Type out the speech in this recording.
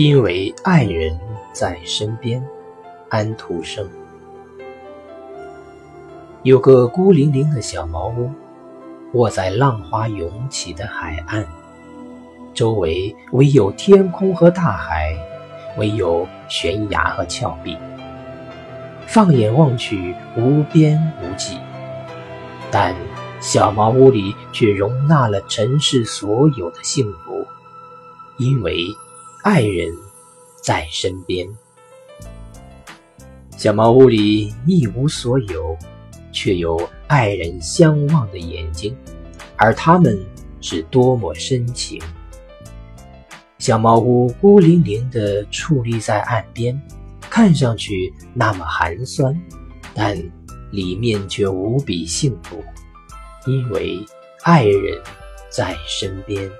因为爱人在身边，安徒生。有个孤零零的小茅屋，卧在浪花涌起的海岸，周围唯有天空和大海，唯有悬崖和峭壁。放眼望去，无边无际，但小茅屋里却容纳了尘世所有的幸福，因为。爱人，在身边。小茅屋里一无所有，却有爱人相望的眼睛，而他们是多么深情。小茅屋孤零零地矗立在岸边，看上去那么寒酸，但里面却无比幸福，因为爱人在身边。